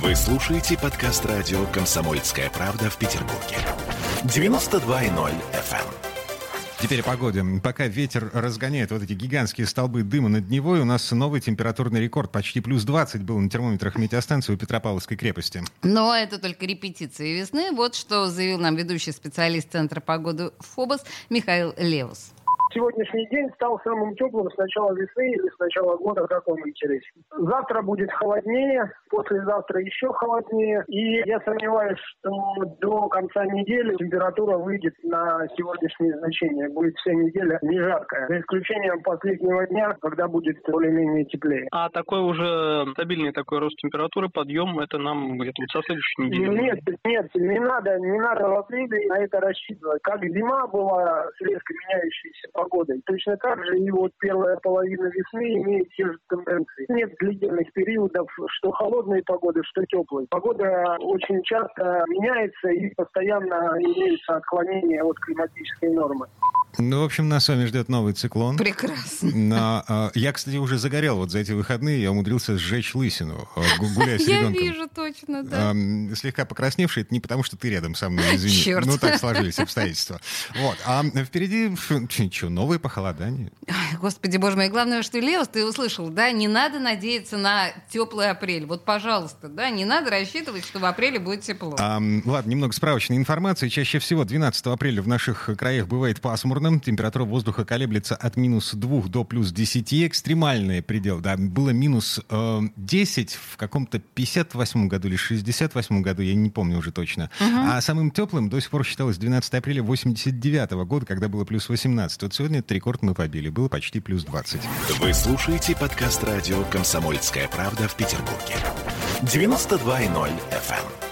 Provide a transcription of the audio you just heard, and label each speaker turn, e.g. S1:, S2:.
S1: Вы слушаете подкаст радио «Комсомольская правда» в Петербурге. 92.0 FM.
S2: Теперь о погоде. Пока ветер разгоняет вот эти гигантские столбы дыма над Невой, у нас новый температурный рекорд. Почти плюс 20 был на термометрах метеостанции у Петропавловской крепости.
S3: Но это только репетиции весны. Вот что заявил нам ведущий специалист Центра погоды ФОБОС Михаил Левус
S4: сегодняшний день стал самым теплым с начала весны или с начала года, как вам интересно. Завтра будет холоднее, послезавтра еще холоднее. И я сомневаюсь, что до конца недели температура выйдет на сегодняшние значения. Будет вся неделя не жаркая. За исключением последнего дня, когда будет более-менее теплее.
S5: А такой уже стабильный такой рост температуры, подъем, это нам где-то со следующей недели?
S4: Нет, нет, не надо, не надо в апреле на это рассчитывать. Как зима была с резко меняющейся погодой. Точно так же и вот первая половина весны имеет те же тенденции. Нет длительных периодов, что холодной погоды, что теплой. Погода очень часто меняется и постоянно имеются отклонения от климатической нормы.
S2: Ну, в общем, нас с вами ждет новый циклон.
S3: Прекрасно.
S2: Но, э, я, кстати, уже загорел вот за эти выходные. Я умудрился сжечь лысину, э, гуляя с ребенком.
S3: Я вижу точно, да.
S2: Э, слегка покрасневший. Это не потому, что ты рядом со мной, извини.
S3: Черт.
S2: Ну, так сложились обстоятельства. Вот. А впереди, что, новые похолодания.
S3: Господи, боже мой. Главное, что, Леос, ты услышал, да? Не надо надеяться на теплый апрель. Вот, пожалуйста, да? Не надо рассчитывать, что в апреле будет тепло.
S2: А, ладно, немного справочной информации. Чаще всего 12 апреля в наших краях бывает пасмурно пасмурным. Температура воздуха колеблется от минус 2 до плюс 10. Экстремальный предел, да, было минус э, 10 в каком-то 58 году или 68 году, я не помню уже точно. Угу. А самым теплым до сих пор считалось 12 апреля 89 года, когда было плюс 18. Вот сегодня этот рекорд мы побили, было почти плюс 20.
S1: Вы слушаете подкаст радио «Комсомольская правда» в Петербурге. 92.0 FM.